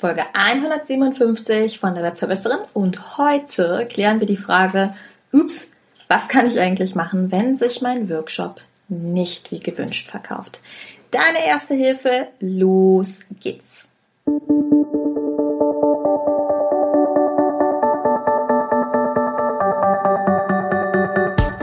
Folge 157 von der Webverbesserin und heute klären wir die Frage, ups, was kann ich eigentlich machen, wenn sich mein Workshop nicht wie gewünscht verkauft? Deine erste Hilfe, los geht's.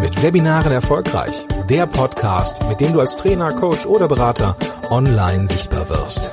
Mit Webinaren erfolgreich. Der Podcast, mit dem du als Trainer, Coach oder Berater online sichtbar wirst.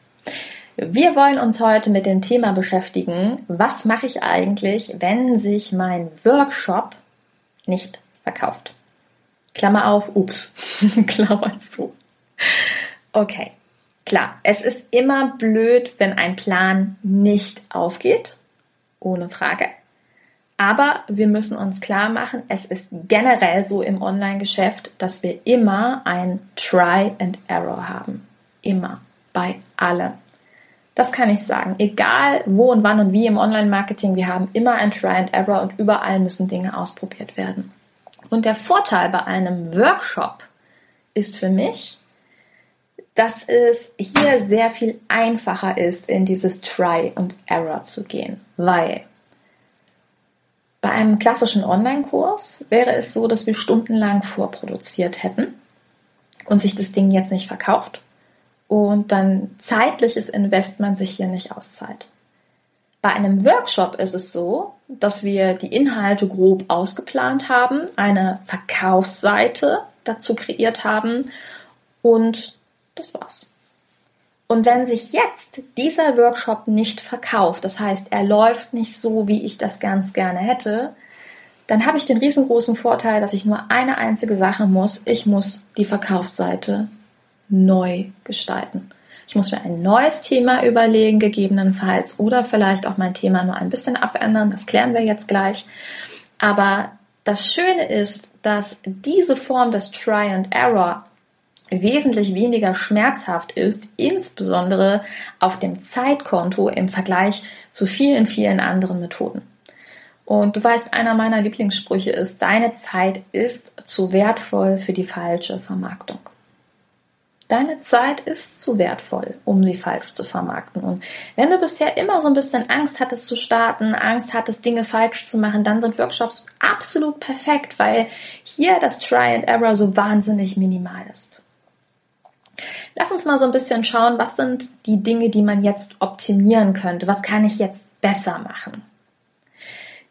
Wir wollen uns heute mit dem Thema beschäftigen, was mache ich eigentlich, wenn sich mein Workshop nicht verkauft. Klammer auf, ups, Klammer zu. Okay, klar, es ist immer blöd, wenn ein Plan nicht aufgeht, ohne Frage. Aber wir müssen uns klar machen, es ist generell so im Online-Geschäft, dass wir immer ein Try and Error haben. Immer. Bei allem. Das kann ich sagen. Egal wo und wann und wie im Online-Marketing, wir haben immer ein Try and Error und überall müssen Dinge ausprobiert werden. Und der Vorteil bei einem Workshop ist für mich, dass es hier sehr viel einfacher ist, in dieses Try and Error zu gehen. Weil bei einem klassischen Online-Kurs wäre es so, dass wir stundenlang vorproduziert hätten und sich das Ding jetzt nicht verkauft und dann zeitliches Investment sich hier nicht auszahlt. Bei einem Workshop ist es so, dass wir die Inhalte grob ausgeplant haben, eine Verkaufsseite dazu kreiert haben und das war's. Und wenn sich jetzt dieser Workshop nicht verkauft, das heißt, er läuft nicht so, wie ich das ganz gerne hätte, dann habe ich den riesengroßen Vorteil, dass ich nur eine einzige Sache muss. Ich muss die Verkaufsseite neu gestalten. Ich muss mir ein neues Thema überlegen, gegebenenfalls, oder vielleicht auch mein Thema nur ein bisschen abändern. Das klären wir jetzt gleich. Aber das Schöne ist, dass diese Form des Try and Error wesentlich weniger schmerzhaft ist, insbesondere auf dem Zeitkonto im Vergleich zu vielen, vielen anderen Methoden. Und du weißt, einer meiner Lieblingssprüche ist, deine Zeit ist zu wertvoll für die falsche Vermarktung. Deine Zeit ist zu wertvoll, um sie falsch zu vermarkten. Und wenn du bisher immer so ein bisschen Angst hattest zu starten, Angst hattest, Dinge falsch zu machen, dann sind Workshops absolut perfekt, weil hier das Try and Error so wahnsinnig minimal ist. Lass uns mal so ein bisschen schauen, was sind die Dinge, die man jetzt optimieren könnte? Was kann ich jetzt besser machen?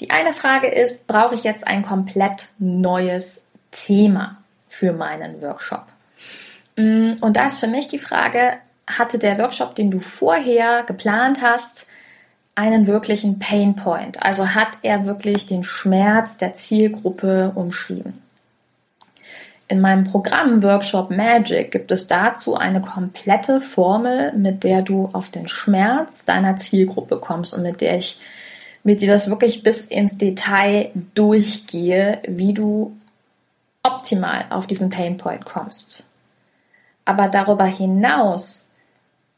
Die eine Frage ist, brauche ich jetzt ein komplett neues Thema für meinen Workshop? Mm, und da ist für mich die Frage, hatte der Workshop, den du vorher geplant hast, einen wirklichen Pain Point? Also hat er wirklich den Schmerz der Zielgruppe umschrieben? In meinem Programm Workshop Magic gibt es dazu eine komplette Formel, mit der du auf den Schmerz deiner Zielgruppe kommst und mit der ich mit dir das wirklich bis ins Detail durchgehe, wie du optimal auf diesen Pain Point kommst. Aber darüber hinaus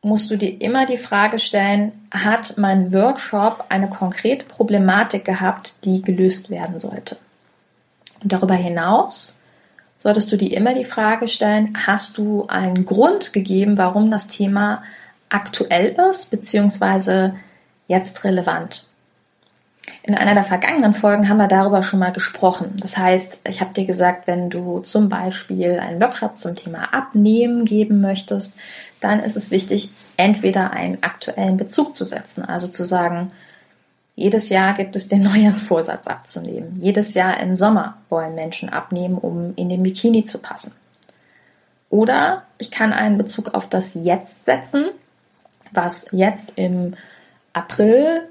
musst du dir immer die Frage stellen, hat mein Workshop eine konkrete Problematik gehabt, die gelöst werden sollte? Und darüber hinaus solltest du dir immer die Frage stellen, hast du einen Grund gegeben, warum das Thema aktuell ist, beziehungsweise jetzt relevant? In einer der vergangenen Folgen haben wir darüber schon mal gesprochen. Das heißt, ich habe dir gesagt, wenn du zum Beispiel einen Workshop zum Thema Abnehmen geben möchtest, dann ist es wichtig, entweder einen aktuellen Bezug zu setzen, also zu sagen, jedes Jahr gibt es den Neujahrsvorsatz abzunehmen. Jedes Jahr im Sommer wollen Menschen abnehmen, um in den Bikini zu passen. Oder ich kann einen Bezug auf das Jetzt setzen, was jetzt im April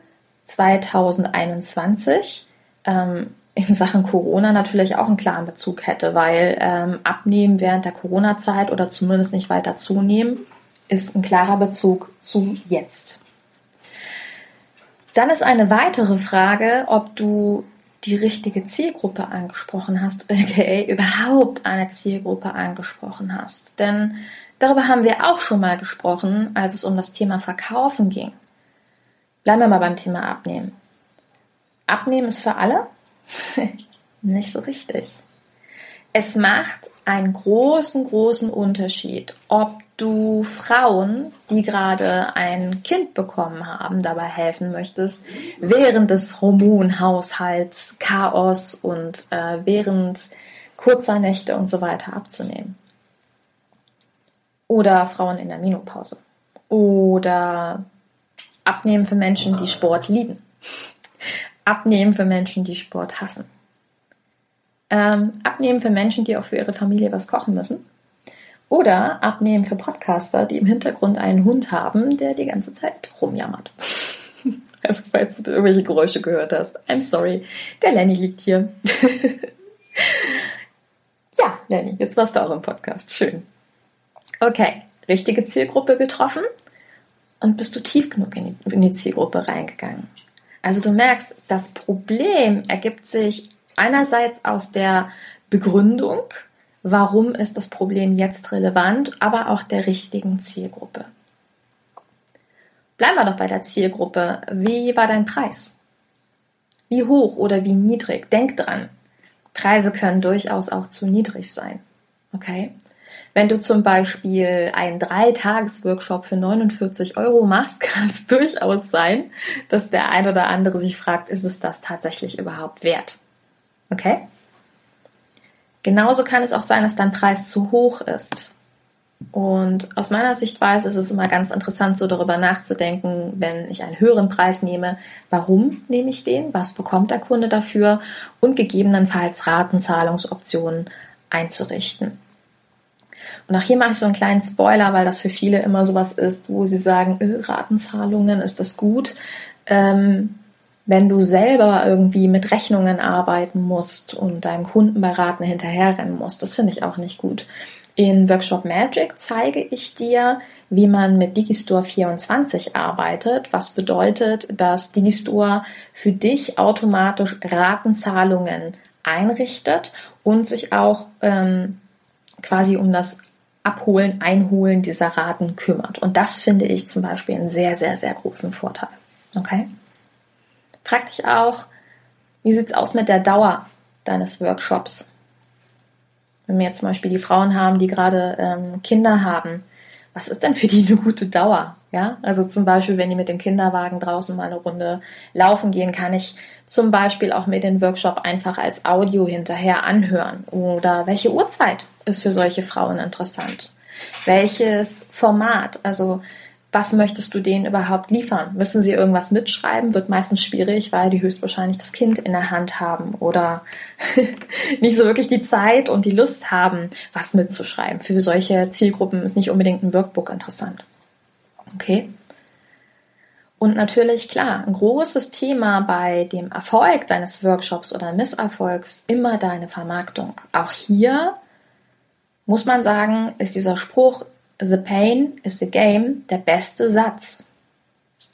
2021 ähm, in Sachen Corona natürlich auch einen klaren Bezug hätte, weil ähm, Abnehmen während der Corona-Zeit oder zumindest nicht weiter zunehmen, ist ein klarer Bezug zu jetzt. Dann ist eine weitere Frage, ob du die richtige Zielgruppe angesprochen hast, aka überhaupt eine Zielgruppe angesprochen hast. Denn darüber haben wir auch schon mal gesprochen, als es um das Thema Verkaufen ging. Bleiben wir mal beim Thema Abnehmen. Abnehmen ist für alle? Nicht so richtig. Es macht einen großen, großen Unterschied, ob du Frauen, die gerade ein Kind bekommen haben, dabei helfen möchtest, während des Hormonhaushalts, Chaos und äh, während kurzer Nächte und so weiter abzunehmen. Oder Frauen in der Minopause. Oder Abnehmen für Menschen, die Sport lieben. Abnehmen für Menschen, die Sport hassen. Ähm, abnehmen für Menschen, die auch für ihre Familie was kochen müssen. Oder abnehmen für Podcaster, die im Hintergrund einen Hund haben, der die ganze Zeit rumjammert. Also falls du irgendwelche Geräusche gehört hast, I'm sorry, der Lenny liegt hier. ja, Lenny, jetzt warst du auch im Podcast. Schön. Okay, richtige Zielgruppe getroffen und bist du tief genug in die, in die Zielgruppe reingegangen. Also du merkst, das Problem ergibt sich einerseits aus der Begründung, warum ist das Problem jetzt relevant, aber auch der richtigen Zielgruppe. Bleiben wir doch bei der Zielgruppe. Wie war dein Preis? Wie hoch oder wie niedrig? Denk dran. Preise können durchaus auch zu niedrig sein. Okay? Wenn du zum Beispiel einen Dreitages-Workshop für 49 Euro machst, kann es durchaus sein, dass der ein oder andere sich fragt, ist es das tatsächlich überhaupt wert? Okay? Genauso kann es auch sein, dass dein Preis zu hoch ist. Und aus meiner Sichtweise ist es immer ganz interessant, so darüber nachzudenken, wenn ich einen höheren Preis nehme, warum nehme ich den, was bekommt der Kunde dafür und gegebenenfalls Ratenzahlungsoptionen einzurichten. Und auch hier mache ich so einen kleinen Spoiler, weil das für viele immer sowas ist, wo sie sagen, äh, Ratenzahlungen, ist das gut? Ähm, wenn du selber irgendwie mit Rechnungen arbeiten musst und deinem Kunden bei Raten hinterherrennen musst, das finde ich auch nicht gut. In Workshop Magic zeige ich dir, wie man mit Digistore 24 arbeitet, was bedeutet, dass Digistore für dich automatisch Ratenzahlungen einrichtet und sich auch ähm, quasi um das Abholen, Einholen dieser Raten kümmert. Und das finde ich zum Beispiel einen sehr, sehr, sehr großen Vorteil. Okay? Frag dich auch, wie sieht es aus mit der Dauer deines Workshops? Wenn wir jetzt zum Beispiel die Frauen haben, die gerade ähm, Kinder haben, was ist denn für die eine gute Dauer? Ja, also zum Beispiel, wenn die mit dem Kinderwagen draußen mal eine Runde laufen gehen, kann ich zum Beispiel auch mir den Workshop einfach als Audio hinterher anhören. Oder welche Uhrzeit ist für solche Frauen interessant? Welches Format? Also was möchtest du denen überhaupt liefern? Müssen sie irgendwas mitschreiben? Wird meistens schwierig, weil die höchstwahrscheinlich das Kind in der Hand haben oder nicht so wirklich die Zeit und die Lust haben, was mitzuschreiben. Für solche Zielgruppen ist nicht unbedingt ein Workbook interessant. Okay? Und natürlich, klar, ein großes Thema bei dem Erfolg deines Workshops oder Misserfolgs immer deine Vermarktung. Auch hier muss man sagen, ist dieser Spruch The pain is the game der beste Satz.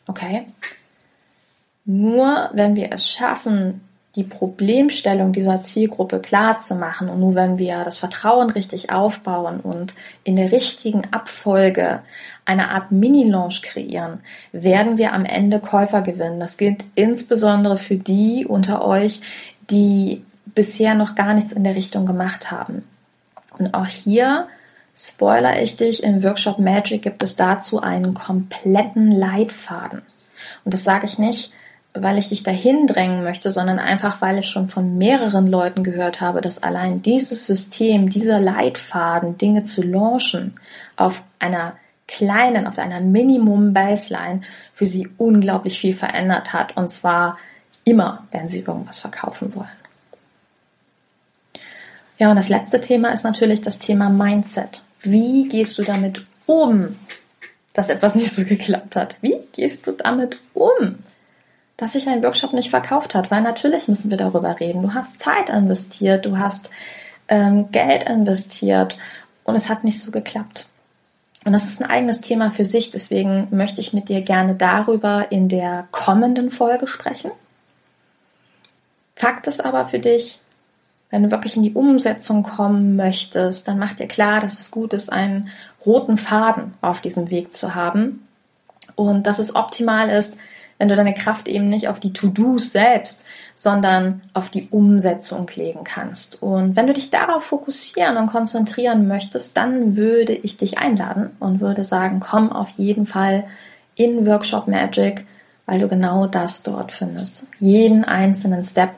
Okay? Nur wenn wir es schaffen, die Problemstellung dieser Zielgruppe klar zu machen und nur wenn wir das Vertrauen richtig aufbauen und in der richtigen Abfolge eine Art Mini-Launch kreieren, werden wir am Ende Käufer gewinnen. Das gilt insbesondere für die unter euch, die bisher noch gar nichts in der Richtung gemacht haben. Und auch hier spoiler ich dich, im Workshop Magic gibt es dazu einen kompletten Leitfaden. Und das sage ich nicht, weil ich dich dahin drängen möchte, sondern einfach, weil ich schon von mehreren Leuten gehört habe, dass allein dieses System, dieser Leitfaden, Dinge zu launchen, auf einer kleinen, auf einer Minimum-Baseline für sie unglaublich viel verändert hat. Und zwar immer, wenn sie irgendwas verkaufen wollen. Ja, und das letzte Thema ist natürlich das Thema Mindset. Wie gehst du damit um, dass etwas nicht so geklappt hat? Wie gehst du damit um, dass sich ein Workshop nicht verkauft hat? Weil natürlich müssen wir darüber reden. Du hast Zeit investiert, du hast ähm, Geld investiert und es hat nicht so geklappt. Und das ist ein eigenes Thema für sich, deswegen möchte ich mit dir gerne darüber in der kommenden Folge sprechen. Fakt ist aber für dich, wenn du wirklich in die Umsetzung kommen möchtest, dann mach dir klar, dass es gut ist, einen roten Faden auf diesem Weg zu haben und dass es optimal ist, wenn du deine Kraft eben nicht auf die To-Dos selbst, sondern auf die Umsetzung legen kannst. Und wenn du dich darauf fokussieren und konzentrieren möchtest, dann würde ich dich einladen und würde sagen, komm auf jeden Fall in Workshop Magic, weil du genau das dort findest. Jeden einzelnen Step.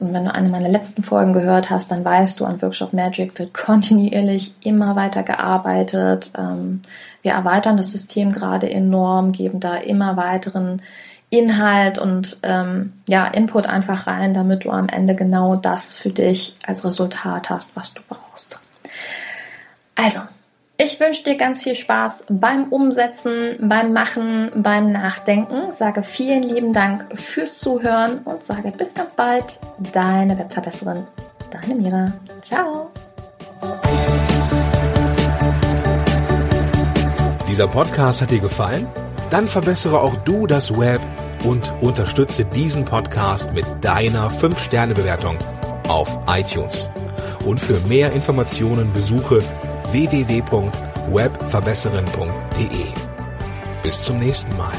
Und wenn du eine meiner letzten Folgen gehört hast, dann weißt du, an Workshop Magic wird kontinuierlich immer weiter gearbeitet. Ähm, wir erweitern das System gerade enorm, geben da immer weiteren Inhalt und ähm, ja, Input einfach rein, damit du am Ende genau das für dich als Resultat hast, was du brauchst. Also, ich wünsche dir ganz viel Spaß beim Umsetzen, beim Machen, beim Nachdenken. Sage vielen lieben Dank fürs Zuhören und sage bis ganz bald. Deine Webverbesserin, deine Mira. Ciao. Dieser Podcast hat dir gefallen? Dann verbessere auch du das Web und unterstütze diesen Podcast mit deiner 5-Sterne-Bewertung auf iTunes. Und für mehr Informationen besuche www.webverbesserin.de. Bis zum nächsten Mal.